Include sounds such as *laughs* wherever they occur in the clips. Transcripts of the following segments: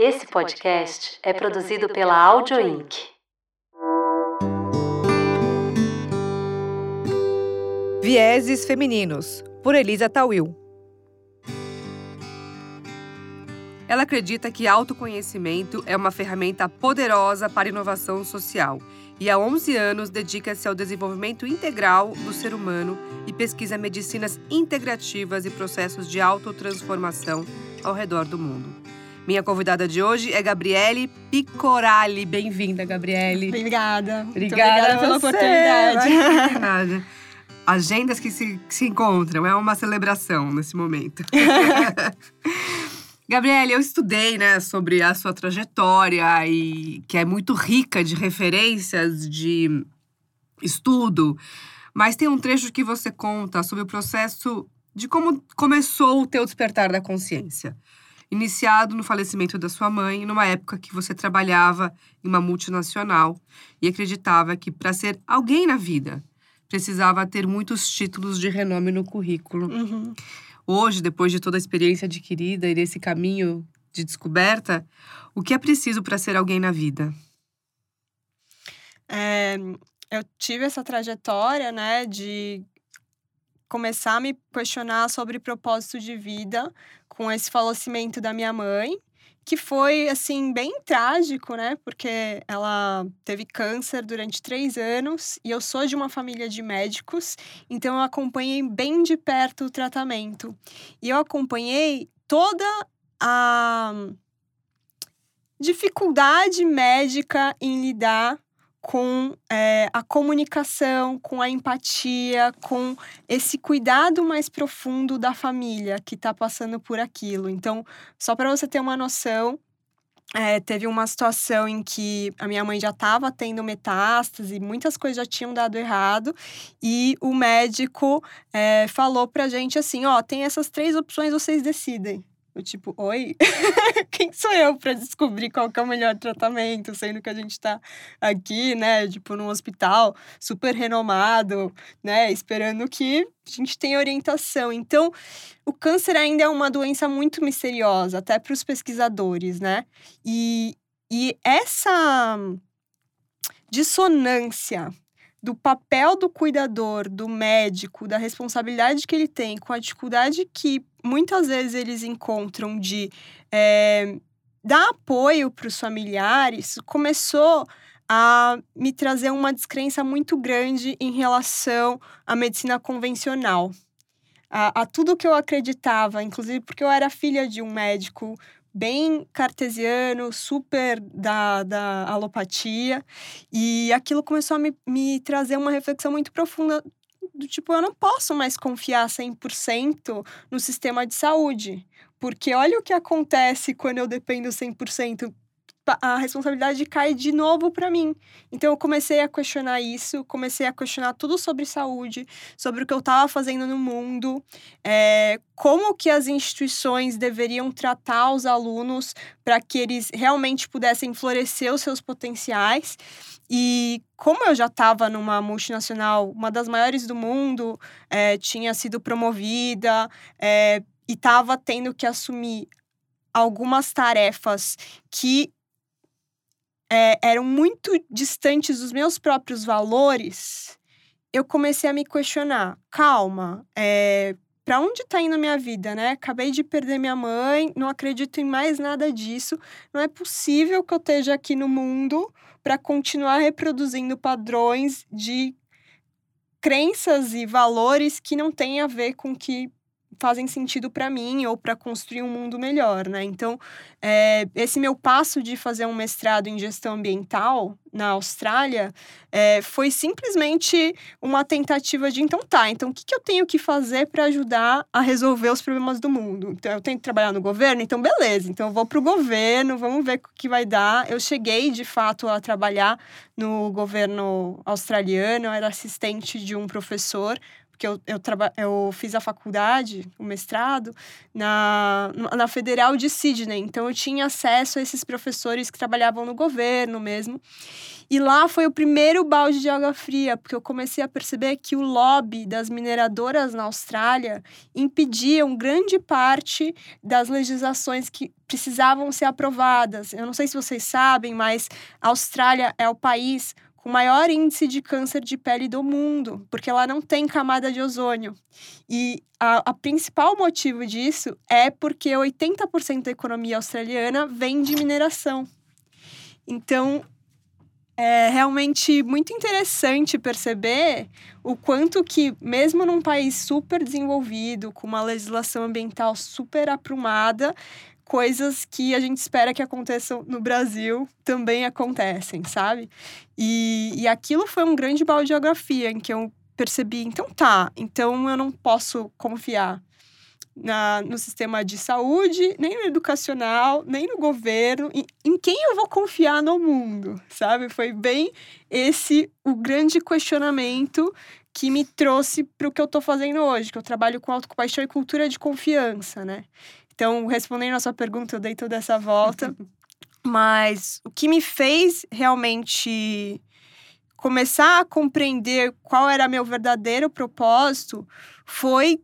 Esse podcast é produzido pela Audio Inc. Vieses Femininos, por Elisa Tawil. Ela acredita que autoconhecimento é uma ferramenta poderosa para a inovação social e há 11 anos dedica-se ao desenvolvimento integral do ser humano e pesquisa medicinas integrativas e processos de autotransformação ao redor do mundo. Minha convidada de hoje é Gabriele Picorali. Bem-vinda, Gabriele. Obrigada. Obrigada, obrigada pela você. oportunidade. Agendas que se, que se encontram, é uma celebração nesse momento. *laughs* Gabriele, eu estudei, né, sobre a sua trajetória e que é muito rica de referências de estudo, mas tem um trecho que você conta sobre o processo de como começou o teu despertar da consciência. Iniciado no falecimento da sua mãe, numa época que você trabalhava em uma multinacional e acreditava que para ser alguém na vida precisava ter muitos títulos de renome no currículo. Uhum. Hoje, depois de toda a experiência adquirida e desse caminho de descoberta, o que é preciso para ser alguém na vida? É, eu tive essa trajetória, né, de começar a me questionar sobre propósito de vida com esse falecimento da minha mãe, que foi, assim, bem trágico, né, porque ela teve câncer durante três anos e eu sou de uma família de médicos, então eu acompanhei bem de perto o tratamento. E eu acompanhei toda a dificuldade médica em lidar com é, a comunicação, com a empatia, com esse cuidado mais profundo da família que está passando por aquilo. Então, só para você ter uma noção, é, teve uma situação em que a minha mãe já estava tendo metástase, muitas coisas já tinham dado errado, e o médico é, falou pra gente assim: ó, tem essas três opções, vocês decidem. Eu, tipo, oi? *laughs* Quem sou eu para descobrir qual é o melhor tratamento, sendo que a gente tá aqui, né, tipo, num hospital super renomado, né, esperando que a gente tenha orientação. Então, o câncer ainda é uma doença muito misteriosa, até para os pesquisadores, né? E, e essa dissonância do papel do cuidador, do médico, da responsabilidade que ele tem com a dificuldade que muitas vezes eles encontram de é, dar apoio para os familiares, começou a me trazer uma descrença muito grande em relação à medicina convencional. A, a tudo que eu acreditava, inclusive porque eu era filha de um médico bem cartesiano, super da, da alopatia. E aquilo começou a me, me trazer uma reflexão muito profunda do tipo, eu não posso mais confiar 100% no sistema de saúde. Porque olha o que acontece quando eu dependo 100% a responsabilidade cai de novo para mim. Então eu comecei a questionar isso, comecei a questionar tudo sobre saúde, sobre o que eu estava fazendo no mundo, é, como que as instituições deveriam tratar os alunos para que eles realmente pudessem florescer os seus potenciais. E como eu já estava numa multinacional, uma das maiores do mundo, é, tinha sido promovida é, e estava tendo que assumir algumas tarefas que é, eram muito distantes dos meus próprios valores, eu comecei a me questionar. Calma, é, para onde está indo a minha vida, né? Acabei de perder minha mãe, não acredito em mais nada disso. Não é possível que eu esteja aqui no mundo para continuar reproduzindo padrões de crenças e valores que não têm a ver com que fazem sentido para mim ou para construir um mundo melhor, né? Então, é, esse meu passo de fazer um mestrado em gestão ambiental na Austrália é, foi simplesmente uma tentativa de então tá, então o que, que eu tenho que fazer para ajudar a resolver os problemas do mundo? Então eu tenho que trabalhar no governo, então beleza, então eu vou para o governo, vamos ver o que vai dar. Eu cheguei de fato a trabalhar no governo australiano, eu era assistente de um professor porque eu, eu, traba, eu fiz a faculdade, o mestrado, na, na Federal de Sydney. Então, eu tinha acesso a esses professores que trabalhavam no governo mesmo. E lá foi o primeiro balde de água fria, porque eu comecei a perceber que o lobby das mineradoras na Austrália impediam grande parte das legislações que precisavam ser aprovadas. Eu não sei se vocês sabem, mas a Austrália é o país com maior índice de câncer de pele do mundo, porque ela não tem camada de ozônio. E a, a principal motivo disso é porque 80% da economia australiana vem de mineração. Então, é realmente muito interessante perceber o quanto que, mesmo num país super desenvolvido, com uma legislação ambiental super aprumada, coisas que a gente espera que aconteçam no Brasil também acontecem, sabe? E, e aquilo foi um grande balde de geografia em que eu percebi, então tá, então eu não posso confiar na, no sistema de saúde, nem no educacional, nem no governo. Em, em quem eu vou confiar no mundo, sabe? Foi bem esse o grande questionamento que me trouxe para o que eu estou fazendo hoje, que eu trabalho com autocompaixão e cultura de confiança, né? Então, respondendo a sua pergunta, eu dei toda essa volta. *laughs* Mas o que me fez realmente começar a compreender qual era meu verdadeiro propósito foi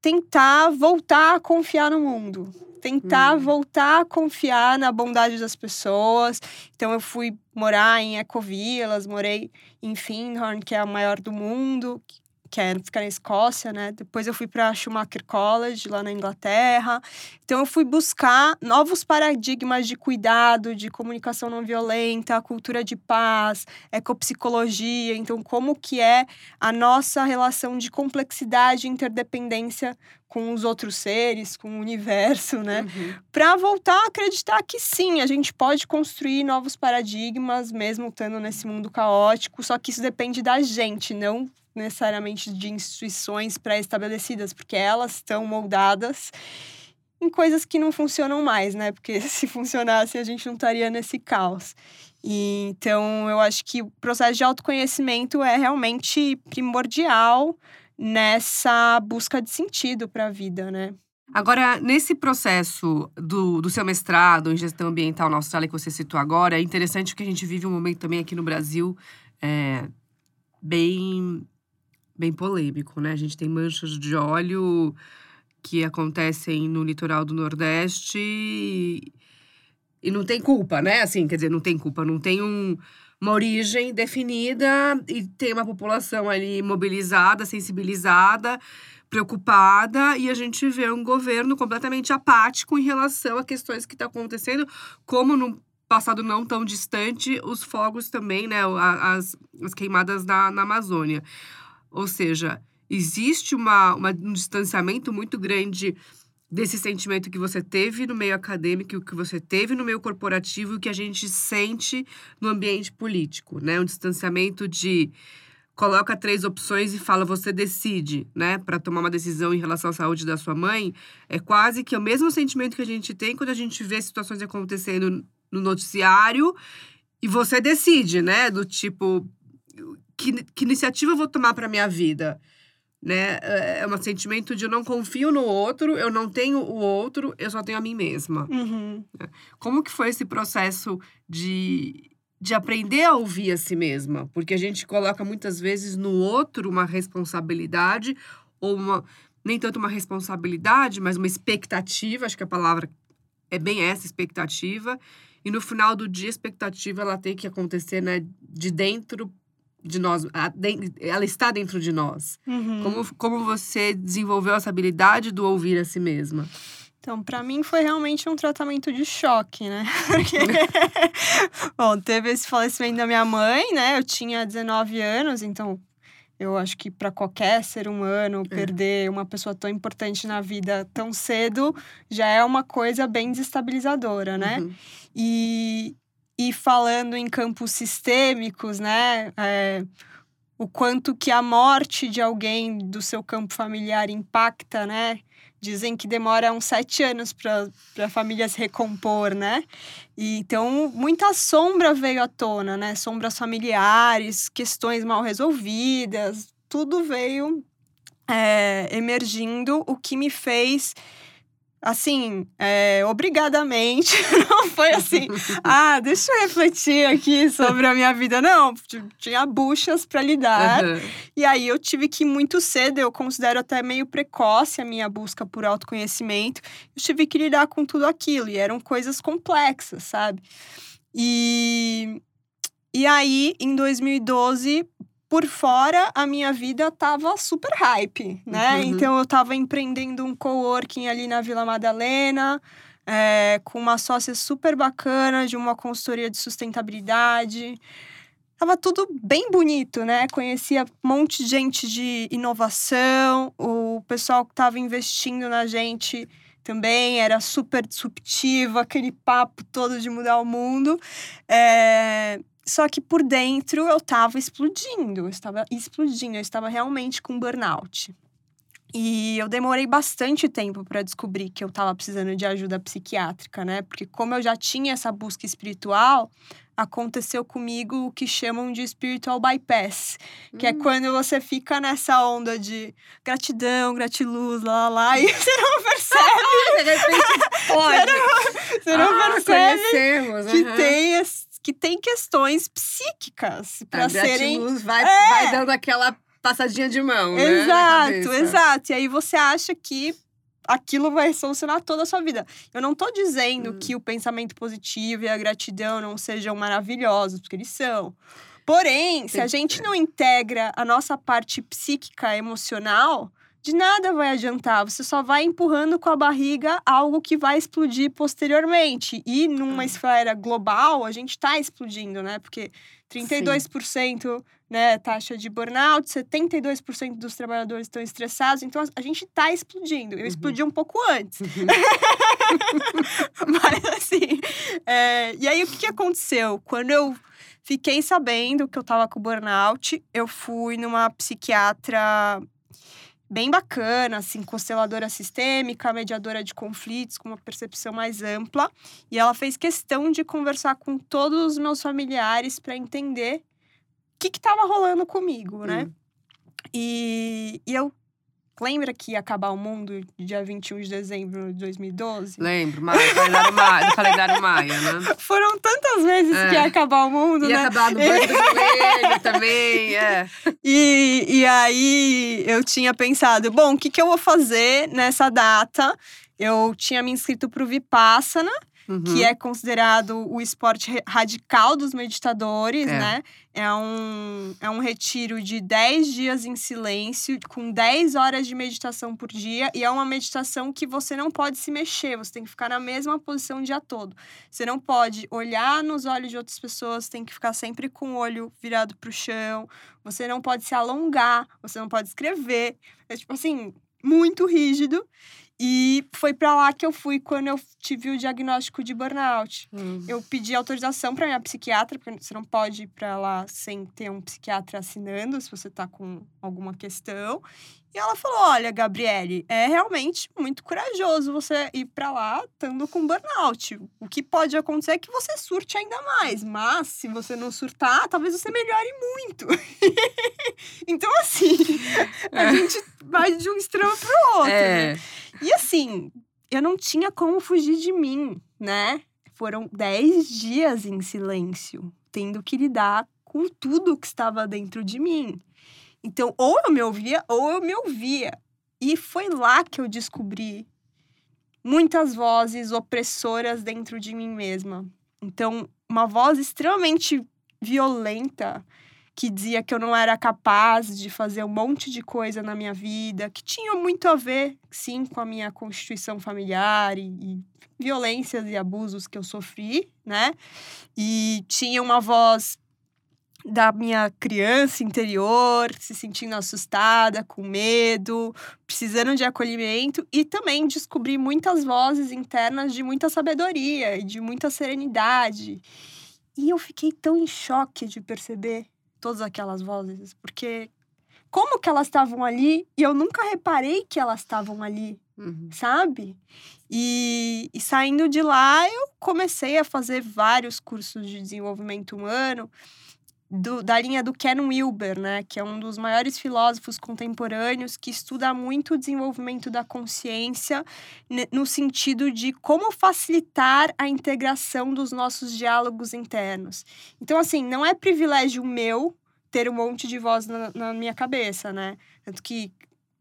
tentar voltar a confiar no mundo. Tentar hum. voltar a confiar na bondade das pessoas. Então, eu fui morar em Ecovilas, morei em Findhorn, que é a maior do mundo, que é ficar na Escócia, né? Depois eu fui para Schumacher College, lá na Inglaterra. Então eu fui buscar novos paradigmas de cuidado, de comunicação não violenta, cultura de paz, ecopsicologia. Então, como que é a nossa relação de complexidade e interdependência com os outros seres, com o universo, né? Uhum. Para voltar a acreditar que sim, a gente pode construir novos paradigmas, mesmo estando nesse mundo caótico, só que isso depende da gente, não necessariamente de instituições pré-estabelecidas, porque elas estão moldadas em coisas que não funcionam mais, né? Porque *laughs* se funcionasse, a gente não estaria nesse caos. E, então, eu acho que o processo de autoconhecimento é realmente primordial nessa busca de sentido para a vida, né? Agora, nesse processo do, do seu mestrado em gestão ambiental na Austrália que você citou agora, é interessante que a gente vive um momento também aqui no Brasil é, bem bem polêmico, né? A gente tem manchas de óleo que acontecem no litoral do Nordeste e, e não tem culpa, né? Assim, quer dizer, não tem culpa, não tem um, uma origem definida e tem uma população ali mobilizada, sensibilizada, preocupada e a gente vê um governo completamente apático em relação a questões que estão tá acontecendo, como no passado não tão distante, os fogos também, né? As, as queimadas na, na Amazônia. Ou seja, existe uma, uma, um distanciamento muito grande desse sentimento que você teve no meio acadêmico, que você teve no meio corporativo e que a gente sente no ambiente político, né? Um distanciamento de coloca três opções e fala você decide, né, para tomar uma decisão em relação à saúde da sua mãe, é quase que o mesmo sentimento que a gente tem quando a gente vê situações acontecendo no noticiário e você decide, né, do tipo que, que iniciativa eu vou tomar para minha vida? Né? É, é um sentimento de eu não confio no outro, eu não tenho o outro, eu só tenho a mim mesma. Uhum. Né? Como que foi esse processo de, de aprender a ouvir a si mesma? Porque a gente coloca muitas vezes no outro uma responsabilidade ou uma nem tanto uma responsabilidade, mas uma expectativa, acho que a palavra é bem essa expectativa. E no final do dia, a expectativa ela tem que acontecer né, de dentro de nós, ela está dentro de nós. Uhum. Como, como você desenvolveu essa habilidade do ouvir a si mesma? Então, para mim foi realmente um tratamento de choque, né? *laughs* Porque, *laughs* bom, teve esse falecimento da minha mãe, né? Eu tinha 19 anos, então eu acho que para qualquer ser humano é. perder uma pessoa tão importante na vida tão cedo já é uma coisa bem desestabilizadora, né? Uhum. E, e falando em campos sistêmicos, né? É, o quanto que a morte de alguém do seu campo familiar impacta, né? Dizem que demora uns sete anos para a família se recompor, né? E, então, muita sombra veio à tona, né? Sombras familiares, questões mal resolvidas, tudo veio é, emergindo, o que me fez assim, é, obrigadamente, *laughs* não foi assim, ah, deixa eu refletir aqui sobre a minha vida. Não, tinha buchas para lidar. Uhum. E aí eu tive que ir muito cedo, eu considero até meio precoce a minha busca por autoconhecimento. Eu tive que lidar com tudo aquilo, e eram coisas complexas, sabe? E, e aí, em 2012, por fora, a minha vida tava super hype, né? Uhum. Então, eu tava empreendendo um coworking ali na Vila Madalena, é, com uma sócia super bacana de uma consultoria de sustentabilidade. Tava tudo bem bonito, né? Conhecia um monte de gente de inovação, o pessoal que tava investindo na gente também era super disruptivo, aquele papo todo de mudar o mundo. É... Só que por dentro eu estava explodindo, eu estava explodindo, eu estava realmente com burnout. E eu demorei bastante tempo para descobrir que eu estava precisando de ajuda psiquiátrica, né? Porque como eu já tinha essa busca espiritual, aconteceu comigo o que chamam de spiritual bypass, que é hum. é quando você fica nessa onda de gratidão, gratiluz, lá, lá, lá *laughs* e você não percebe. *laughs* de repente pode. *laughs* Você não, você não ah, percebe que uhum. tem que tem questões psíquicas para serem. Vai, é. vai dando aquela passadinha de mão. Né, exato, né, exato. E aí você acha que aquilo vai solucionar toda a sua vida. Eu não tô dizendo hum. que o pensamento positivo e a gratidão não sejam maravilhosos, porque eles são. Porém, se a gente não integra a nossa parte psíquica, emocional, de nada vai adiantar. Você só vai empurrando com a barriga algo que vai explodir posteriormente. E numa hum. esfera global, a gente está explodindo, né? Porque 32% Sim. né, taxa de burnout, 72% dos trabalhadores estão estressados. Então a gente está explodindo. Eu uhum. explodi um pouco antes. Uhum. *laughs* Mas assim. É... E aí o que, que aconteceu? Quando eu fiquei sabendo que eu estava com burnout, eu fui numa psiquiatra bem bacana, assim, consteladora sistêmica, mediadora de conflitos, com uma percepção mais ampla. E ela fez questão de conversar com todos os meus familiares para entender o que estava rolando comigo, né? Hum. E, e eu Lembra que ia acabar o mundo dia 21 de dezembro de 2012? Lembro, Maia, calendário Maia, do calendário Maia, né? *laughs* Foram tantas vezes é. que ia acabar o mundo, ia né? Ia acabar no banho do joelho também, é. *laughs* E, e aí eu tinha pensado, bom, o que, que eu vou fazer nessa data? Eu tinha me inscrito para o Vipassana, Uhum. que é considerado o esporte radical dos meditadores, é. né? É um, é um retiro de 10 dias em silêncio, com 10 horas de meditação por dia, e é uma meditação que você não pode se mexer, você tem que ficar na mesma posição o dia todo. Você não pode olhar nos olhos de outras pessoas, tem que ficar sempre com o olho virado para o chão, você não pode se alongar, você não pode escrever. É tipo assim, muito rígido. E foi para lá que eu fui quando eu tive o diagnóstico de burnout. Hum. Eu pedi autorização para minha psiquiatra, porque você não pode ir para lá sem ter um psiquiatra assinando se você tá com alguma questão. E ela falou: Olha, Gabriele, é realmente muito corajoso você ir para lá estando com burnout. O que pode acontecer é que você surte ainda mais, mas se você não surtar, talvez você melhore muito. *laughs* então, assim, a é. gente vai de um extremo pro outro. É. Né? E assim, eu não tinha como fugir de mim, né? Foram dez dias em silêncio, tendo que lidar com tudo que estava dentro de mim. Então, ou eu me ouvia, ou eu me ouvia. E foi lá que eu descobri muitas vozes opressoras dentro de mim mesma. Então, uma voz extremamente violenta que dizia que eu não era capaz de fazer um monte de coisa na minha vida, que tinha muito a ver, sim, com a minha constituição familiar e, e violências e abusos que eu sofri, né? E tinha uma voz da minha criança interior, se sentindo assustada, com medo, precisando de acolhimento e também descobri muitas vozes internas de muita sabedoria e de muita serenidade. E eu fiquei tão em choque de perceber todas aquelas vozes, porque como que elas estavam ali e eu nunca reparei que elas estavam ali, uhum. sabe? E, e saindo de lá, eu comecei a fazer vários cursos de desenvolvimento humano do, da linha do Ken Wilber, né, que é um dos maiores filósofos contemporâneos que estuda muito o desenvolvimento da consciência no sentido de como facilitar a integração dos nossos diálogos internos. Então, assim, não é privilégio meu ter um monte de voz na, na minha cabeça, né? Tanto que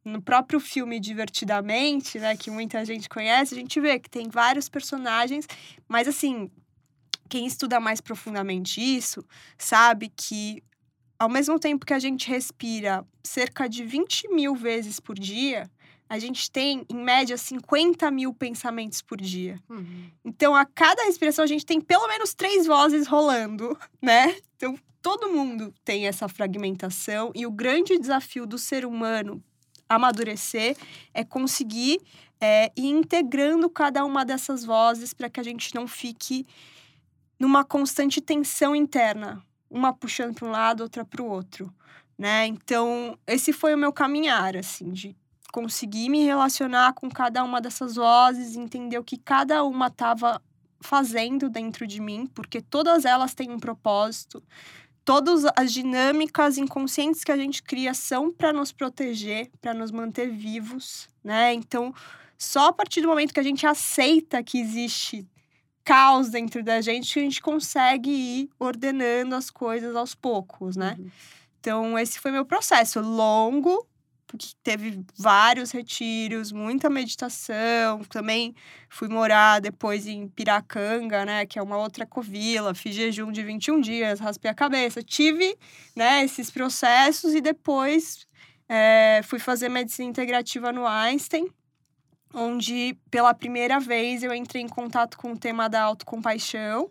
no próprio filme Divertidamente, né, que muita gente conhece, a gente vê que tem vários personagens, mas assim, quem estuda mais profundamente isso sabe que ao mesmo tempo que a gente respira cerca de 20 mil vezes por dia, a gente tem, em média, 50 mil pensamentos por dia. Uhum. Então, a cada respiração, a gente tem pelo menos três vozes rolando, *laughs* né? Então, todo mundo tem essa fragmentação. E o grande desafio do ser humano amadurecer é conseguir é, ir integrando cada uma dessas vozes para que a gente não fique numa constante tensão interna, uma puxando para um lado, outra para o outro, né? Então, esse foi o meu caminhar, assim, de conseguir me relacionar com cada uma dessas vozes, entender o que cada uma estava fazendo dentro de mim, porque todas elas têm um propósito. Todas as dinâmicas inconscientes que a gente cria são para nos proteger, para nos manter vivos, né? Então, só a partir do momento que a gente aceita que existe caos dentro da gente que a gente consegue ir ordenando as coisas aos poucos, né? Uhum. Então, esse foi meu processo longo, porque teve vários retiros, muita meditação. Também fui morar depois em Piracanga, né, que é uma outra covila. Fiz jejum de 21 dias, raspei a cabeça. Tive, né, esses processos e depois é, fui fazer medicina integrativa no Einstein onde pela primeira vez eu entrei em contato com o tema da autocompaixão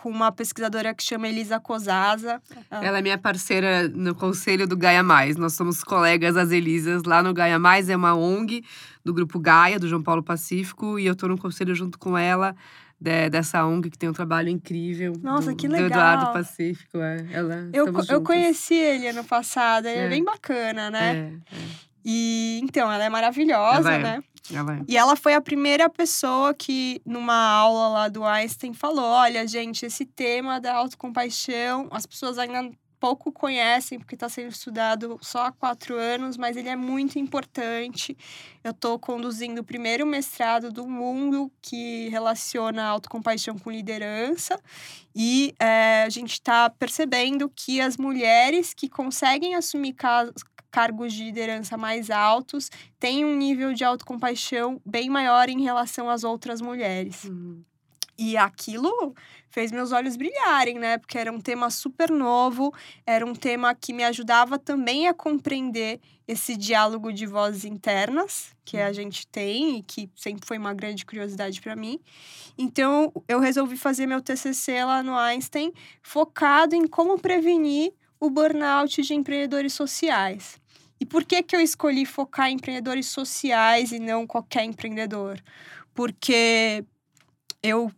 com uma pesquisadora que chama Elisa Cosaza. Ela é minha parceira no conselho do Gaia Mais. Nós somos colegas as Elisas lá no Gaia Mais, é uma ONG do grupo Gaia, do João Paulo Pacífico, e eu estou no conselho junto com ela. De, dessa ONG que tem um trabalho incrível. Nossa, do, que legal. Do Eduardo Pacífico, é. Ela, eu, eu conheci ele ano passado, ele é, é bem bacana, né? É, é. E então, ela é maravilhosa, né? Ela e ela foi a primeira pessoa que, numa aula lá do Einstein, falou: olha, gente, esse tema da autocompaixão, as pessoas ainda pouco conhecem, porque está sendo estudado só há quatro anos, mas ele é muito importante. Eu estou conduzindo o primeiro mestrado do mundo que relaciona autocompaixão com liderança, e é, a gente está percebendo que as mulheres que conseguem assumir cargos de liderança mais altos têm um nível de autocompaixão bem maior em relação às outras mulheres. Uhum. E aquilo fez meus olhos brilharem, né? Porque era um tema super novo, era um tema que me ajudava também a compreender esse diálogo de vozes internas que a uhum. gente tem e que sempre foi uma grande curiosidade para mim. Então, eu resolvi fazer meu TCC lá no Einstein, focado em como prevenir o burnout de empreendedores sociais. E por que, que eu escolhi focar em empreendedores sociais e não qualquer empreendedor? Porque eu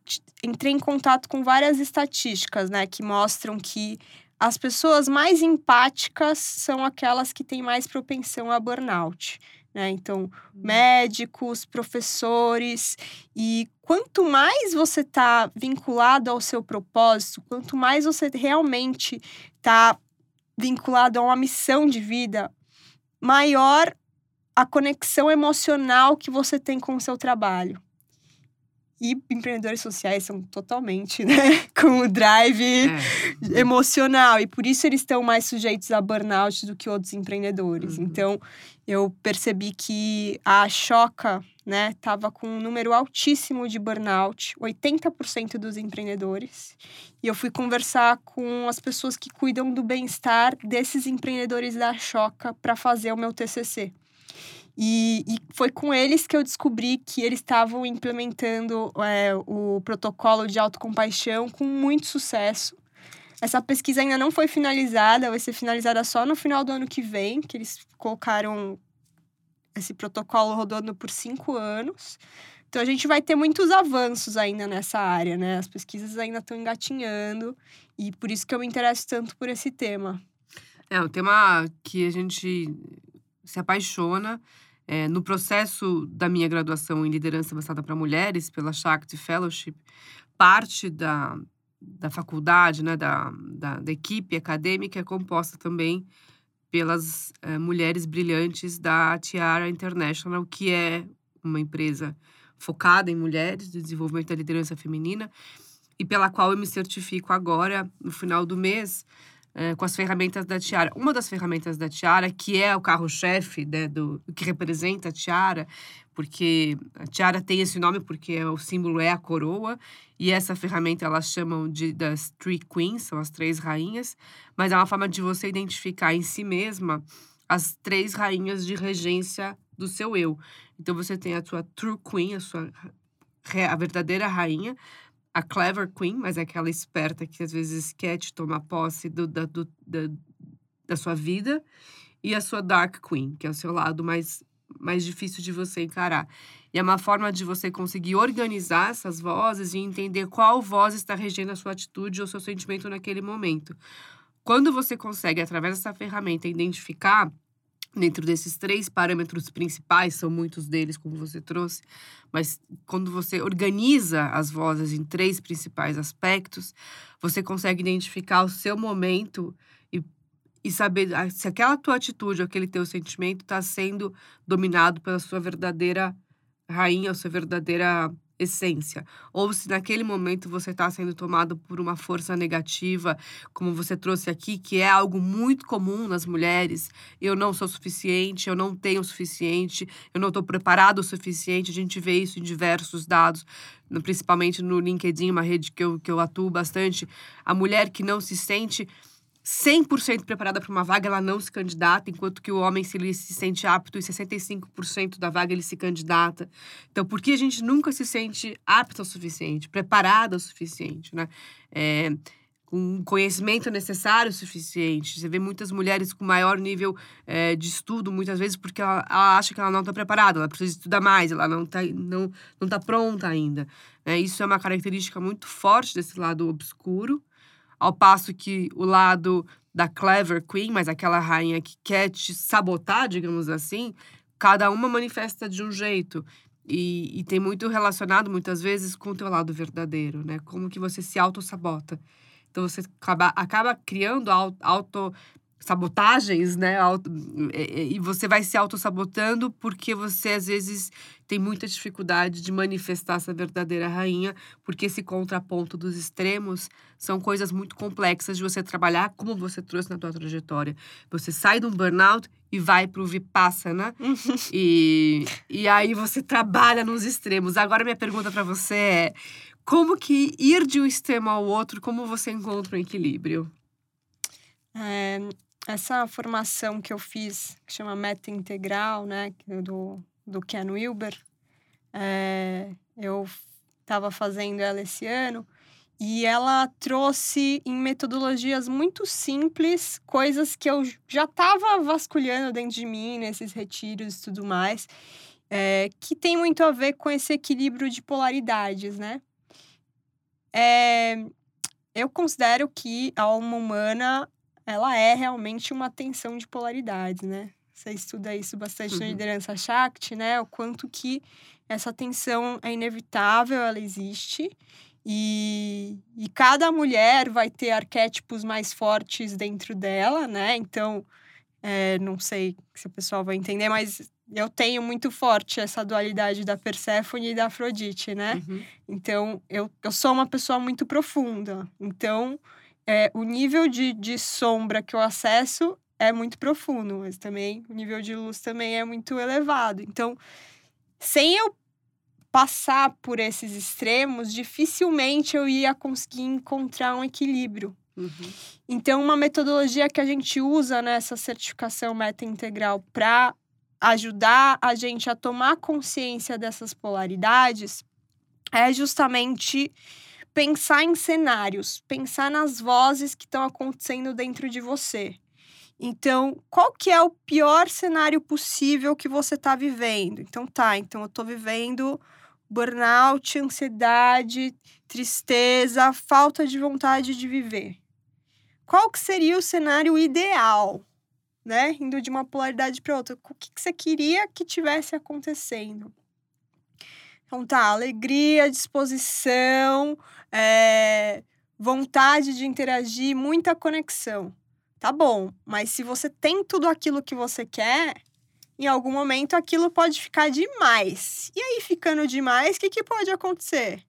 entrei em contato com várias estatísticas, né, que mostram que as pessoas mais empáticas são aquelas que têm mais propensão a burnout. Né? Então, hum. médicos, professores. E quanto mais você está vinculado ao seu propósito, quanto mais você realmente está vinculado a uma missão de vida, maior a conexão emocional que você tem com o seu trabalho. E empreendedores sociais são totalmente, né, *laughs* com o drive é. emocional. E por isso eles estão mais sujeitos a burnout do que outros empreendedores. Uhum. Então, eu percebi que a Choca, né, estava com um número altíssimo de burnout, 80% dos empreendedores. E eu fui conversar com as pessoas que cuidam do bem-estar desses empreendedores da Choca para fazer o meu TCC. E, e, foi com eles que eu descobri que eles estavam implementando é, o protocolo de autocompaixão com muito sucesso. Essa pesquisa ainda não foi finalizada, vai ser finalizada só no final do ano que vem, que eles colocaram esse protocolo rodando por cinco anos. Então a gente vai ter muitos avanços ainda nessa área, né? As pesquisas ainda estão engatinhando e por isso que eu me interesso tanto por esse tema. É, um tema que a gente se apaixona. É, no processo da minha graduação em liderança avançada para mulheres, pela Shakti Fellowship, parte da, da faculdade, né, da, da, da equipe acadêmica é composta também pelas uh, mulheres brilhantes da Tiara International, que é uma empresa focada em mulheres, de desenvolvimento da liderança feminina, e pela qual eu me certifico agora, no final do mês, uh, com as ferramentas da Tiara. Uma das ferramentas da Tiara, que é o carro-chefe né, do, que representa a Tiara, porque a tiara tem esse nome porque o símbolo é a coroa e essa ferramenta elas chamam de das three queens, são as três rainhas, mas é uma forma de você identificar em si mesma as três rainhas de regência do seu eu. Então você tem a sua true queen, a sua a verdadeira rainha, a clever queen, mas é aquela esperta que às vezes quer te tomar posse do, da, do, da, da sua vida, e a sua dark queen, que é o seu lado mais mais difícil de você encarar. E é uma forma de você conseguir organizar essas vozes e entender qual voz está regendo a sua atitude ou seu sentimento naquele momento. Quando você consegue, através dessa ferramenta, identificar dentro desses três parâmetros principais, são muitos deles, como você trouxe, mas quando você organiza as vozes em três principais aspectos, você consegue identificar o seu momento e saber ah, se aquela tua atitude aquele teu sentimento está sendo dominado pela sua verdadeira rainha, ou sua verdadeira essência, ou se naquele momento você está sendo tomado por uma força negativa, como você trouxe aqui, que é algo muito comum nas mulheres. Eu não sou suficiente, eu não tenho o suficiente, eu não estou preparado o suficiente. A gente vê isso em diversos dados, principalmente no LinkedIn, uma rede que eu, que eu atuo bastante. A mulher que não se sente 100% preparada para uma vaga, ela não se candidata, enquanto que o homem, se ele se sente apto, e 65% da vaga ele se candidata. Então, por que a gente nunca se sente apta o suficiente, preparada o suficiente, né? É, com conhecimento necessário o suficiente. Você vê muitas mulheres com maior nível é, de estudo, muitas vezes, porque ela, ela acha que ela não está preparada, ela precisa estudar mais, ela não está não, não tá pronta ainda. É, isso é uma característica muito forte desse lado obscuro, ao passo que o lado da Clever Queen, mas aquela rainha que quer te sabotar, digamos assim, cada uma manifesta de um jeito. E, e tem muito relacionado, muitas vezes, com o teu lado verdadeiro, né? Como que você se auto-sabota. Então, você acaba, acaba criando auto sabotagens, né? E você vai se auto-sabotando porque você, às vezes, tem muita dificuldade de manifestar essa verdadeira rainha, porque esse contraponto dos extremos são coisas muito complexas de você trabalhar, como você trouxe na tua trajetória. Você sai de um burnout e vai para o Vipassana, *laughs* e, e aí você trabalha nos extremos. Agora, minha pergunta para você é, como que ir de um extremo ao outro, como você encontra o um equilíbrio? É, essa formação que eu fiz, que chama Meta Integral, né, é do, do Ken Wilber, é, eu estava fazendo ela esse ano, e ela trouxe em metodologias muito simples coisas que eu já estava vasculhando dentro de mim, nesses retiros e tudo mais, é, que tem muito a ver com esse equilíbrio de polaridades, né? É, eu considero que a alma humana ela é realmente uma tensão de polaridades, né? Você estuda isso bastante uhum. na liderança Shakti, né? O quanto que essa tensão é inevitável, ela existe. E, e cada mulher vai ter arquétipos mais fortes dentro dela, né? Então, é, não sei se o pessoal vai entender, mas eu tenho muito forte essa dualidade da Perséfone e da Afrodite, né? Uhum. Então, eu, eu sou uma pessoa muito profunda. Então, é, o nível de, de sombra que eu acesso é muito profundo, mas também o nível de luz também é muito elevado. Então, sem eu passar por esses extremos, dificilmente eu ia conseguir encontrar um equilíbrio. Uhum. Então, uma metodologia que a gente usa nessa certificação meta integral para ajudar a gente a tomar consciência dessas polaridades é justamente pensar em cenários, pensar nas vozes que estão acontecendo dentro de você. Então, qual que é o pior cenário possível que você está vivendo? Então, tá, então eu estou vivendo burnout, ansiedade, tristeza, falta de vontade de viver. Qual que seria o cenário ideal, né? Indo de uma polaridade para outra. O que, que você queria que tivesse acontecendo? Então tá, alegria, disposição, é, vontade de interagir, muita conexão. Tá bom, mas se você tem tudo aquilo que você quer, em algum momento aquilo pode ficar demais. E aí, ficando demais, o que, que pode acontecer?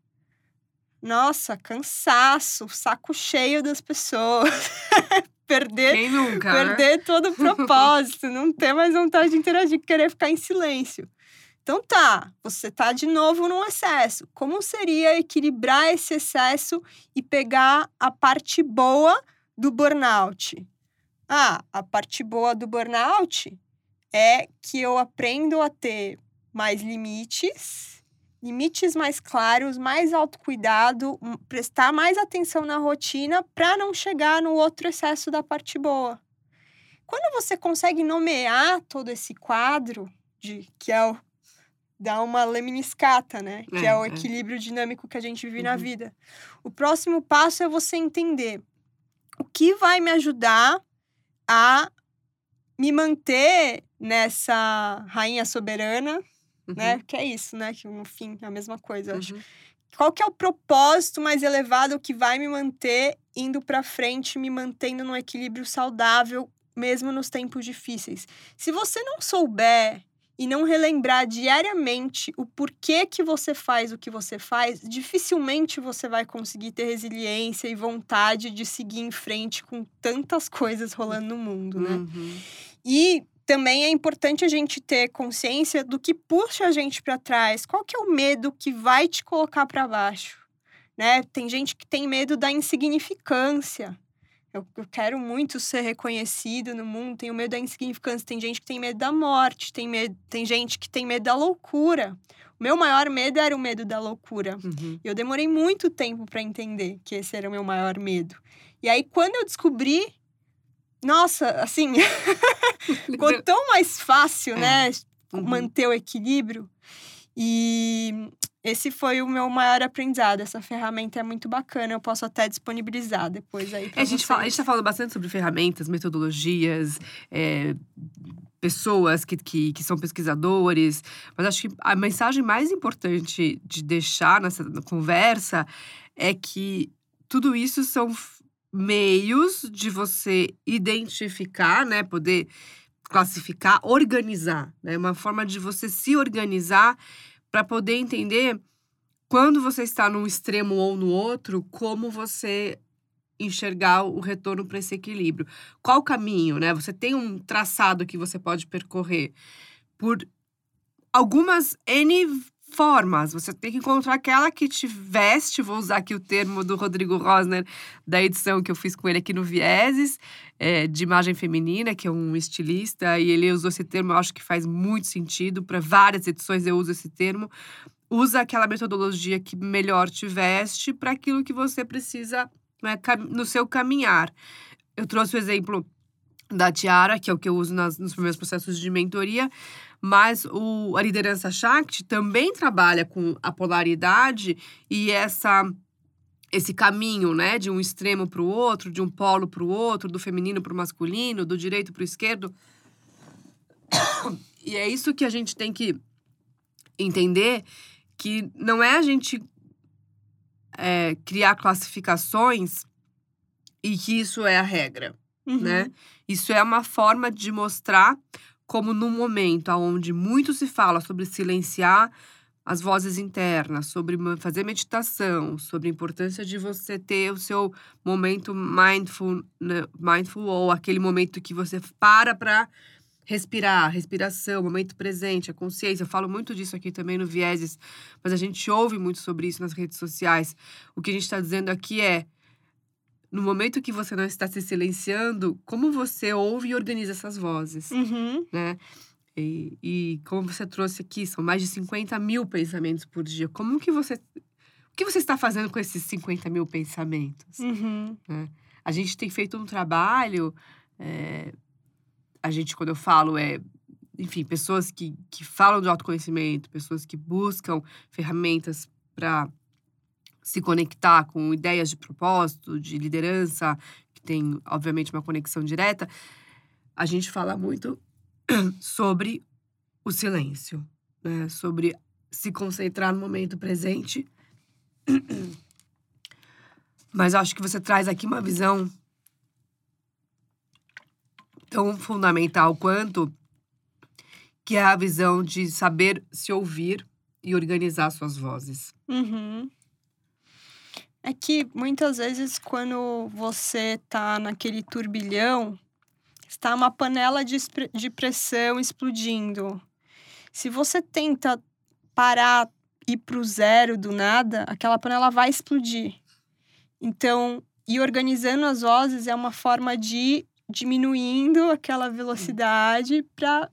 Nossa, cansaço, saco cheio das pessoas. *laughs* perder nunca, né? perder todo o *laughs* propósito, não ter mais vontade de interagir, querer ficar em silêncio. Então tá, você tá de novo num excesso. Como seria equilibrar esse excesso e pegar a parte boa do burnout? Ah, a parte boa do burnout é que eu aprendo a ter mais limites, limites mais claros, mais autocuidado, prestar mais atenção na rotina para não chegar no outro excesso da parte boa. Quando você consegue nomear todo esse quadro de que é o dá uma leminiscata, né? Que é, É, o é. equilíbrio dinâmico que a gente vive na Uhum. vida. O próximo passo é você entender o que vai me ajudar a me manter nessa rainha soberana, né? Que é isso, né? Que no fim é a mesma coisa, eu acho. Uhum. Qual que é o propósito mais elevado que vai me manter indo para frente, me mantendo num equilíbrio saudável, mesmo nos tempos difíceis? Se você não souber e não relembrar diariamente o porquê que você faz o que você faz, dificilmente você vai conseguir ter resiliência e vontade de seguir em frente com tantas coisas rolando no mundo, né? Uhum. E também é importante a gente ter consciência do que puxa a gente para trás. Qual que é o medo que vai te colocar para baixo? Né? Tem gente que tem medo da insignificância. Eu, eu quero muito ser reconhecido no mundo, tenho medo da insignificância. Tem gente que tem medo da morte, tem, medo, tem gente que tem medo da loucura. O meu maior medo era o medo da loucura. Uhum. Eu demorei muito tempo para entender que esse era o meu maior medo. E aí, quando eu descobri, nossa, assim, *laughs* ficou tão mais fácil, É. né? Uhum. Manter o equilíbrio. E esse foi o meu maior aprendizado. Essa ferramenta é muito bacana. Eu posso até disponibilizar depois aí. É, Pra a, gente fala, a gente tá falando bastante sobre ferramentas, metodologias, é, pessoas que, que, que são pesquisadores, mas acho que a mensagem mais importante de deixar nessa conversa é que tudo isso são meios de você identificar, né, poder classificar, organizar, né, uma forma de você se organizar para poder entender quando você está num extremo ou no outro, como você enxergar o retorno para esse equilíbrio. Qual o caminho, né? Você tem um traçado que você pode percorrer por algumas N formas. Você tem que encontrar aquela que te veste, vou usar aqui o termo do Rodrigo Rosner, da edição que eu fiz com ele aqui no Vieses, é, de imagem feminina, que é um estilista, e ele usou esse termo, eu acho que faz muito sentido. Para várias edições eu uso esse termo. Usa aquela metodologia que melhor te veste para aquilo que você precisa né, no seu caminhar. Eu trouxe o exemplo da Tiara, que é o que eu uso nas- nos meus processos de mentoria, mas o, a liderança Shakti também trabalha com a polaridade e essa esse caminho, né, de um extremo para o outro, de um polo para o outro, do feminino para o masculino, do direito para o esquerdo. *coughs* E é isso que a gente tem que entender que não é a gente é, criar classificações e que isso é a regra Uhum. né? Isso é uma forma de mostrar como no momento onde muito se fala sobre silenciar as vozes internas, sobre fazer meditação, sobre a importância de você ter o seu momento mindful, né, mindful ou aquele momento que você para para respirar, respiração, momento presente, a consciência. Eu falo muito disso aqui também no Vieses, mas a gente ouve muito sobre isso nas redes sociais. O que a gente está dizendo aqui é no momento que você não está se silenciando, como você ouve e organiza essas vozes, Uhum. né? E, e como você trouxe aqui, são mais de 50 mil pensamentos por dia. Como que você. O que você está fazendo com esses 50 mil pensamentos? Uhum. A gente tem feito um trabalho. é, a gente, quando eu falo, é. Enfim, pessoas que, que falam de autoconhecimento, pessoas que buscam ferramentas para se conectar com ideias de propósito, de liderança, que tem, obviamente, uma conexão direta. A gente fala muito *clears throat* sobre o silêncio, né? Sobre se concentrar no momento presente *clears throat* Mas acho que você traz aqui uma visão tão fundamental quanto que é a visão de saber se ouvir e organizar suas vozes. Uhum. É que muitas vezes quando você tá naquele turbilhão, está uma panela de, de pressão explodindo. Se você tenta parar ir pro zero do nada, aquela panela vai explodir. Então, ir organizando as vozes é uma forma de ir diminuindo aquela velocidade para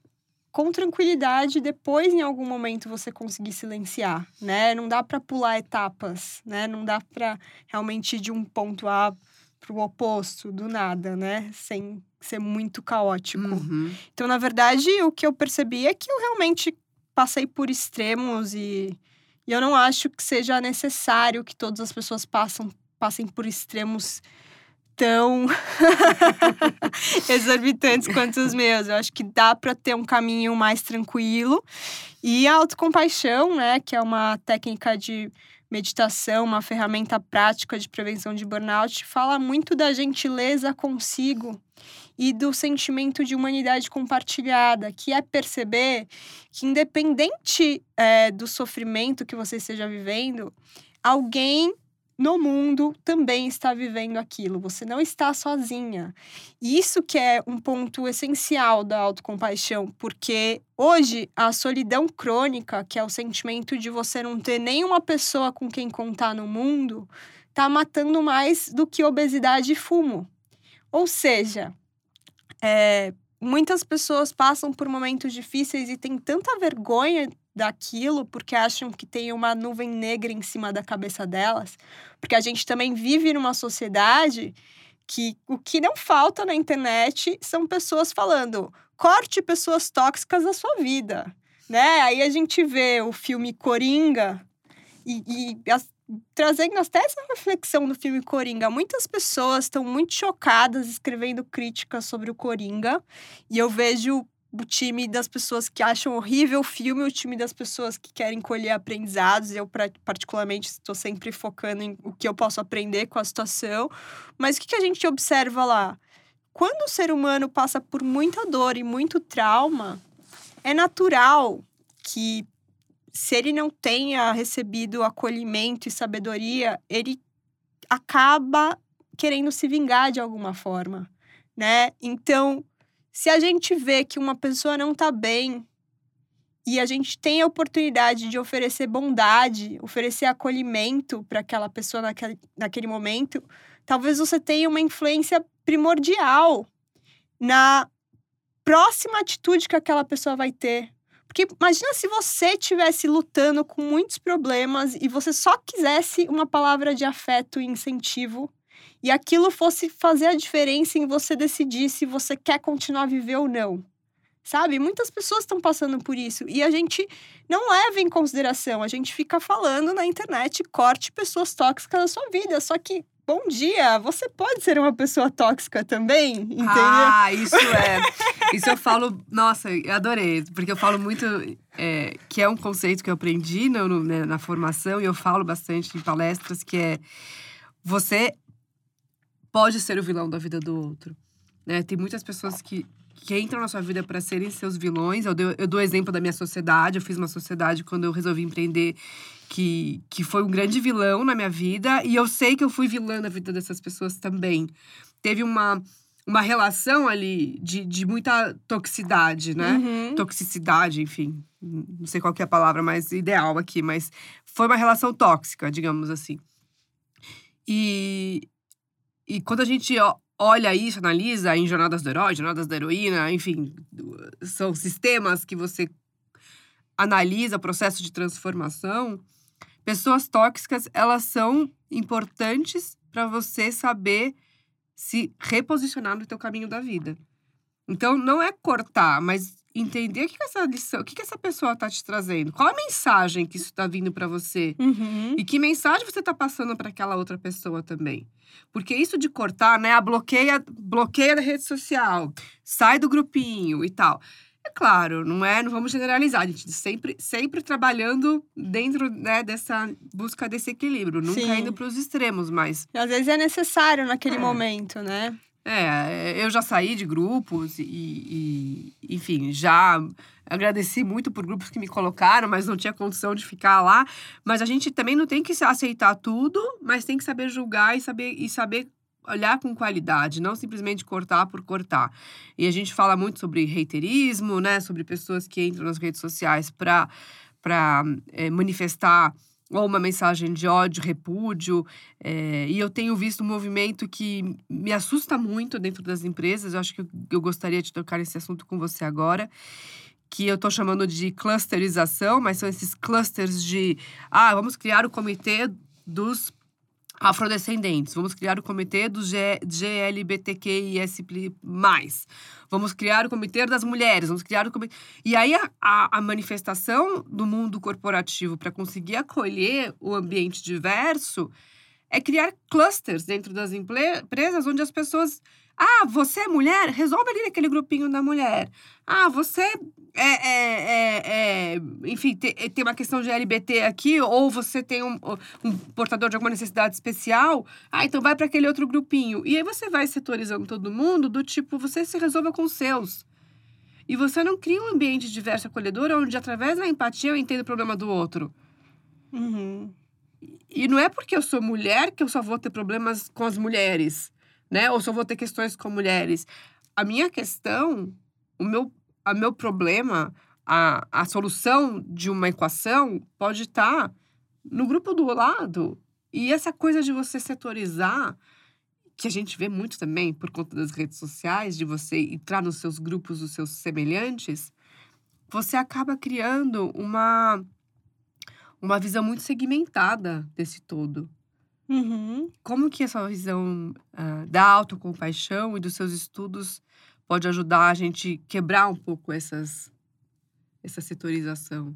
com tranquilidade depois em algum momento você conseguir silenciar, né? Não dá para pular etapas, né? Não dá para realmente ir de um ponto A para o oposto do nada, né? Sem ser muito caótico. Uhum. Então, na verdade, o que eu percebi é que eu realmente passei por extremos e, e eu não acho que seja necessário que todas as pessoas passam, passem por extremos tão *laughs* exorbitantes quanto os meus. Eu acho que dá para ter um caminho mais tranquilo. E a autocompaixão, né, que é uma técnica de meditação, uma ferramenta prática de prevenção de burnout, fala muito da gentileza consigo e do sentimento de humanidade compartilhada, que é perceber que, independente é, do sofrimento que você esteja vivendo, alguém no mundo também está vivendo aquilo. Você não está sozinha. E isso que é um ponto essencial da autocompaixão, porque hoje a solidão crônica, que é o sentimento de você não ter nenhuma pessoa com quem contar no mundo, está matando mais do que obesidade e fumo. Ou seja, é, muitas pessoas passam por momentos difíceis e têm tanta vergonha daquilo porque acham que tem uma nuvem negra em cima da cabeça delas, porque a gente também vive numa sociedade que o que não falta na internet são pessoas falando corte pessoas tóxicas da sua vida, né? Aí a gente vê o filme Coringa e, e as, trazendo até essa reflexão do filme Coringa. Muitas pessoas estão muito chocadas escrevendo críticas sobre o Coringa e eu vejo o time das pessoas que acham horrível o filme, o time das pessoas que querem colher aprendizados. Eu, particularmente, estou sempre focando em o que eu posso aprender com a situação. Mas o que, que a gente observa lá? Quando o ser humano passa por muita dor e muito trauma, é natural que, se ele não tenha recebido acolhimento e sabedoria, ele acaba querendo se vingar de alguma forma, né? Então, se a gente vê que uma pessoa não tá bem e a gente tem a oportunidade de oferecer bondade, oferecer acolhimento para aquela pessoa naquele, naquele momento, talvez você tenha uma influência primordial na próxima atitude que aquela pessoa vai ter. Porque imagina se você estivesse lutando com muitos problemas e você só quisesse uma palavra de afeto e incentivo e aquilo fosse fazer a diferença em você decidir se você quer continuar a viver ou não. Sabe? Muitas pessoas estão passando por isso e a gente não leva em consideração. A gente fica falando na internet, corte pessoas tóxicas da sua vida. Só que, bom dia, você pode ser uma pessoa tóxica também, entendeu? Ah, isso é. Isso eu falo, nossa, eu adorei, porque eu falo muito é, que é um conceito que eu aprendi no, no, né, na formação e eu falo bastante em palestras, que é você pode ser o vilão da vida do outro. Né? Tem muitas pessoas que, que entram na sua vida para serem seus vilões. Eu, dou, eu dou exemplo da minha sociedade. Eu fiz uma sociedade quando eu resolvi empreender que, que foi um grande vilão na minha vida. E eu sei que eu fui vilã na vida dessas pessoas também. Teve uma, uma relação ali de, de muita toxicidade, né? Uhum. Toxicidade, enfim. Não sei qual que é a palavra mais ideal aqui, mas foi uma relação tóxica, digamos assim. E, e quando a gente olha isso, analisa em Jornadas do Herói, Jornadas da Heroína, enfim, são sistemas que você analisa o processo de transformação. Pessoas tóxicas, elas são importantes para você saber se reposicionar no teu caminho da vida. Então, não é cortar, mas entender o que, que essa lição, o que, que essa pessoa tá te trazendo. Qual a mensagem que isso tá vindo para você? Uhum. E que mensagem você tá passando para aquela outra pessoa também? Porque isso de cortar, né? A bloqueia, bloqueia da rede social, sai do grupinho e tal. É claro, não é, não vamos generalizar, a gente sempre, sempre trabalhando dentro né, dessa busca desse equilíbrio, nunca Sim. indo para os extremos, mas E às vezes é necessário naquele É. momento, né? É, eu já saí de grupos e, e, enfim, já agradeci muito por grupos que me colocaram, mas não tinha condição de ficar lá. Mas a gente também não tem que aceitar tudo, mas tem que saber julgar e saber, e saber olhar com qualidade, não simplesmente cortar por cortar. E a gente fala muito sobre reiterismo, né? Sobre pessoas que entram nas redes sociais para para manifestar ou uma mensagem de ódio, repúdio. é, e eu tenho visto um movimento que me assusta muito dentro das empresas. Eu acho que eu, gostaria de tocar nesse assunto com você agora. Que eu estou chamando de clusterização, mas são esses clusters de. Ah, vamos criar o comitê dos afrodescendentes. Vamos criar o comitê dos G- GLBTQISP+. Vamos criar o comitê das mulheres. Vamos criar o comitê... E aí, a, a, a manifestação do mundo corporativo para conseguir acolher o ambiente diverso é criar clusters dentro das empresas onde as pessoas. Ah, você é mulher? Resolve ali naquele grupinho da mulher. Ah, você é. é- é- é- enfim, te- tem uma questão de LBT aqui, ou você tem um, um portador de alguma necessidade especial. Ah, então vai para aquele outro grupinho. E aí você vai setorizando todo mundo do tipo, você se resolva com os seus. E você não cria um ambiente diverso acolhedor onde, através da empatia, eu entendo o problema do outro. Uhum. E não é porque eu sou mulher que eu só vou ter problemas com as mulheres, né? Ou só vou ter questões com mulheres. A minha questão, o meu, a meu problema, a, a solução de uma equação pode estar no grupo do lado. E essa coisa de você setorizar, que a gente vê muito também por conta das redes sociais, de você entrar nos seus grupos, os seus semelhantes, você acaba criando uma uma visão muito segmentada desse todo. Uhum. Como que essa visão ah, da autocompaixão e dos seus estudos pode ajudar a gente quebrar um pouco essas essa setorização?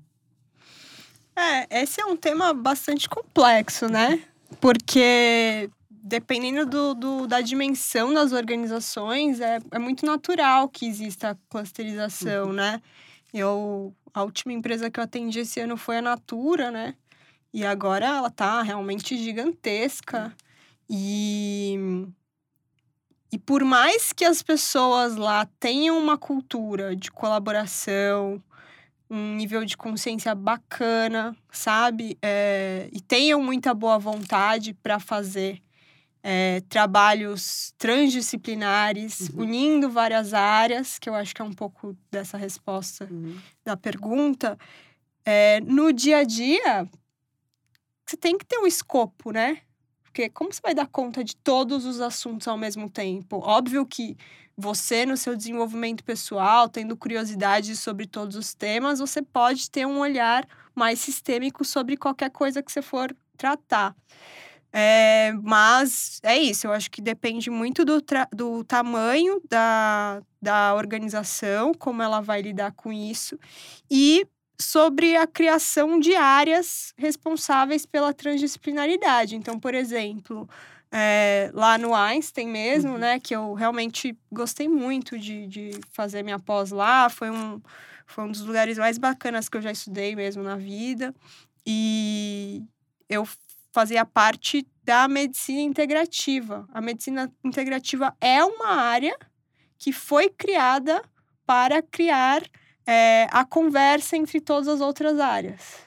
É, esse é um tema bastante complexo, né? Porque dependendo do, do- da dimensão das organizações, é, é muito natural que exista a clusterização, né? Eu, a última empresa que eu atendi esse ano foi a Natura, né? E agora ela tá realmente gigantesca. E, e por mais que as pessoas lá tenham uma cultura de colaboração, um nível de consciência bacana, sabe? É, e tenham muita boa vontade para fazer é, trabalhos transdisciplinares, Uhum. unindo várias áreas, que eu acho que é um pouco dessa resposta da pergunta. É, no dia a dia, você tem que ter um escopo, né? Porque como você vai dar conta de todos os assuntos ao mesmo tempo? Óbvio que você, no seu desenvolvimento pessoal, tendo curiosidade sobre todos os temas, você pode ter um olhar mais sistêmico sobre qualquer coisa que você for tratar. É, mas é isso, eu acho que depende muito do, do tamanho da, da organização, como ela vai lidar com isso, e sobre a criação de áreas responsáveis pela transdisciplinaridade. Então, por exemplo, é, lá no Einstein mesmo, Uhum. né, que eu realmente gostei muito de, de fazer minha pós lá, foi um, foi um dos lugares mais bacanas que eu já estudei mesmo na vida. E eu fazia parte da medicina integrativa. A medicina integrativa é uma área que foi criada para criar é, a conversa entre todas as outras áreas.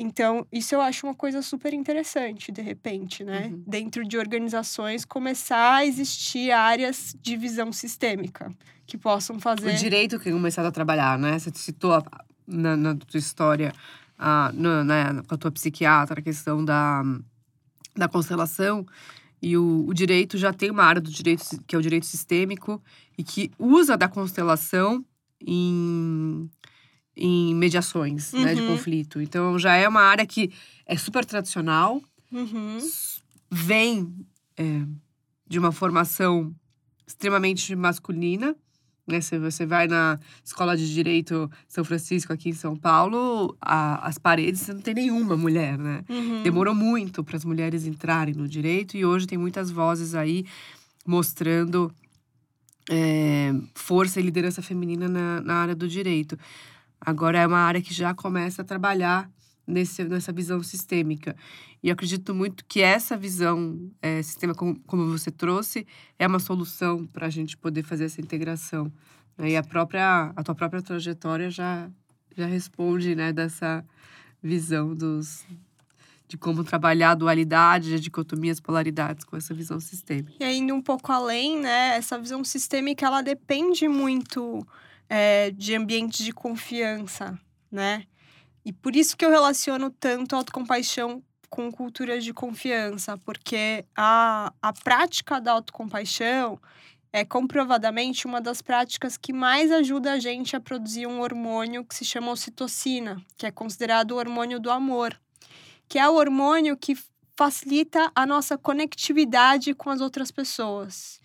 Então, isso eu acho uma coisa super interessante, de repente, né? Uhum. Dentro de organizações, começar a existir áreas de visão sistêmica que possam fazer. O direito que começado a trabalhar, né? Você citou a- na, na tua história, a, né, com a tua psiquiatra, a questão da, da constelação. E o, o direito já tem uma área do direito que é o direito sistêmico e que usa da constelação em, em mediações né, de Uhum. conflito. Então já é uma área que é super tradicional, Uhum. vem é, de uma formação extremamente masculina. Né? Se você vai na Escola de Direito São Francisco, aqui em São Paulo, a- as paredes não tem nenhuma mulher, né? Uhum. Demorou muito para as mulheres entrarem no direito e hoje tem muitas vozes aí mostrando é, força e liderança feminina na, na área do direito. Agora é uma área que já começa a trabalhar nesse, nessa visão sistêmica. E acredito muito que essa visão é, sistema, como, como você trouxe, é uma solução para a gente poder fazer essa integração. E a própria a tua própria trajetória já já responde, né, dessa visão dos de como trabalhar a dualidade, a dicotomia, as polaridades com essa visão sistêmica. E indo um pouco além, né, essa visão sistêmica ela depende muito é, de ambientes de confiança, né? E por isso que eu relaciono tanto a autocompaixão com culturas de confiança, porque a, a prática da autocompaixão é comprovadamente uma das práticas que mais ajuda a gente a produzir um hormônio que se chama ocitocina, que é considerado o hormônio do amor, que é o hormônio que facilita a nossa conectividade com as outras pessoas.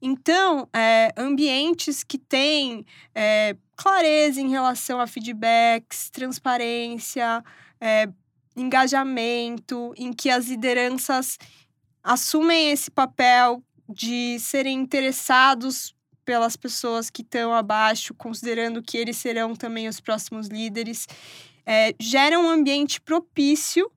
Então, é, ambientes que têm é, clareza em relação a feedbacks, transparência, é, engajamento, em que as lideranças assumem esse papel de serem interessados pelas pessoas que estão abaixo, considerando que eles serão também os próximos líderes, é, gera um ambiente propício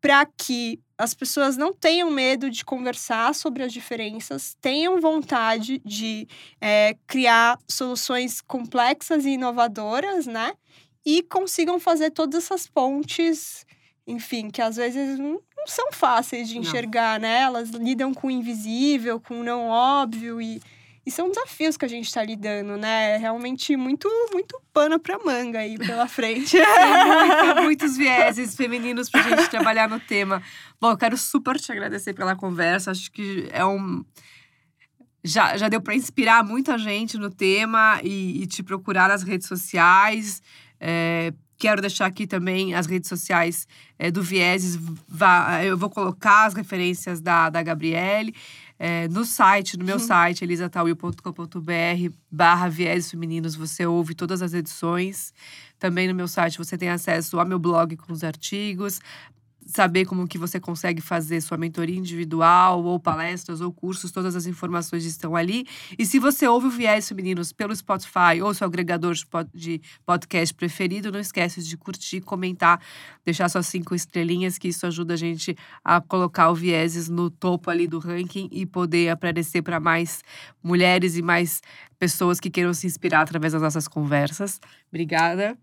para que as pessoas não tenham medo de conversar sobre as diferenças, tenham vontade de é, criar soluções complexas e inovadoras, né? E consigam fazer todas essas pontes, enfim, que às vezes não são fáceis de enxergar, não. né? Elas lidam com o invisível, com o não óbvio e, e são desafios que a gente está lidando, né? É realmente muito, muito pano para manga aí pela frente. Tem *laughs* muitos vieses femininos para a gente trabalhar no tema. Bom, eu quero super te agradecer pela conversa. Acho que é um já, já deu para inspirar muita gente no tema e, e, te procurar nas redes sociais. É, Quero deixar aqui também as redes sociais é, do Vieses. Eu vou colocar as referências da, da Gabriele. É, no site, no meu uhum. site, elisatauil.com.br barra Vieses Femininos, você ouve todas as edições. Também no meu site você tem acesso ao meu blog com os artigos, saber como que você consegue fazer sua mentoria individual, ou palestras, ou cursos, todas as informações estão ali. E se você ouve o Viés Femininos pelo Spotify ou seu agregador de podcast preferido, não esquece de curtir, comentar, deixar suas cinco estrelinhas, que isso ajuda a gente a colocar o Vieses no topo ali do ranking e poder aparecer para mais mulheres e mais pessoas que queiram se inspirar através das nossas conversas. Obrigada.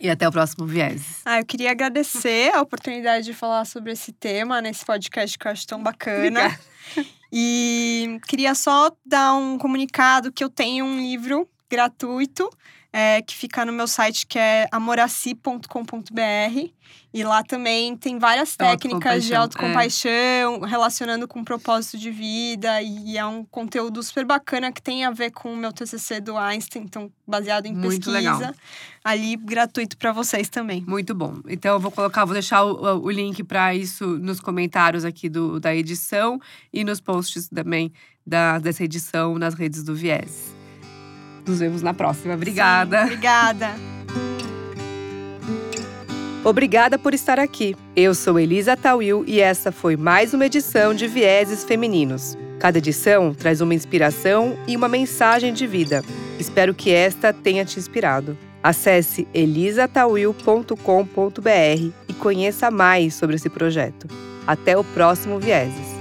E até o próximo Viés. Ah, eu queria agradecer a oportunidade de falar sobre esse tema nesse podcast que eu acho tão bacana. Obrigada. E queria só dar um comunicado que eu tenho um livro gratuito é, que fica no meu site, que é amoraci.com.br. E lá também tem várias técnicas de autocompaixão, é. relacionando com o propósito de vida. E é um conteúdo super bacana que tem a ver com o meu TCC do Einstein, então baseado em Muito pesquisa. Legal. Ali, gratuito para vocês também. Muito bom. Então, eu vou colocar, vou deixar o, o link para isso nos comentários aqui do, da edição e nos posts também da, dessa edição nas redes do Viés. Nos vemos na próxima. Obrigada. Sim, obrigada. Obrigada por estar aqui. Eu sou Elisa Tawil e essa foi mais uma edição de Vieses Femininos. Cada edição traz uma inspiração e uma mensagem de vida. Espero que esta tenha te inspirado. Acesse elisatawil.com.br e conheça mais sobre esse projeto. Até o próximo Vieses.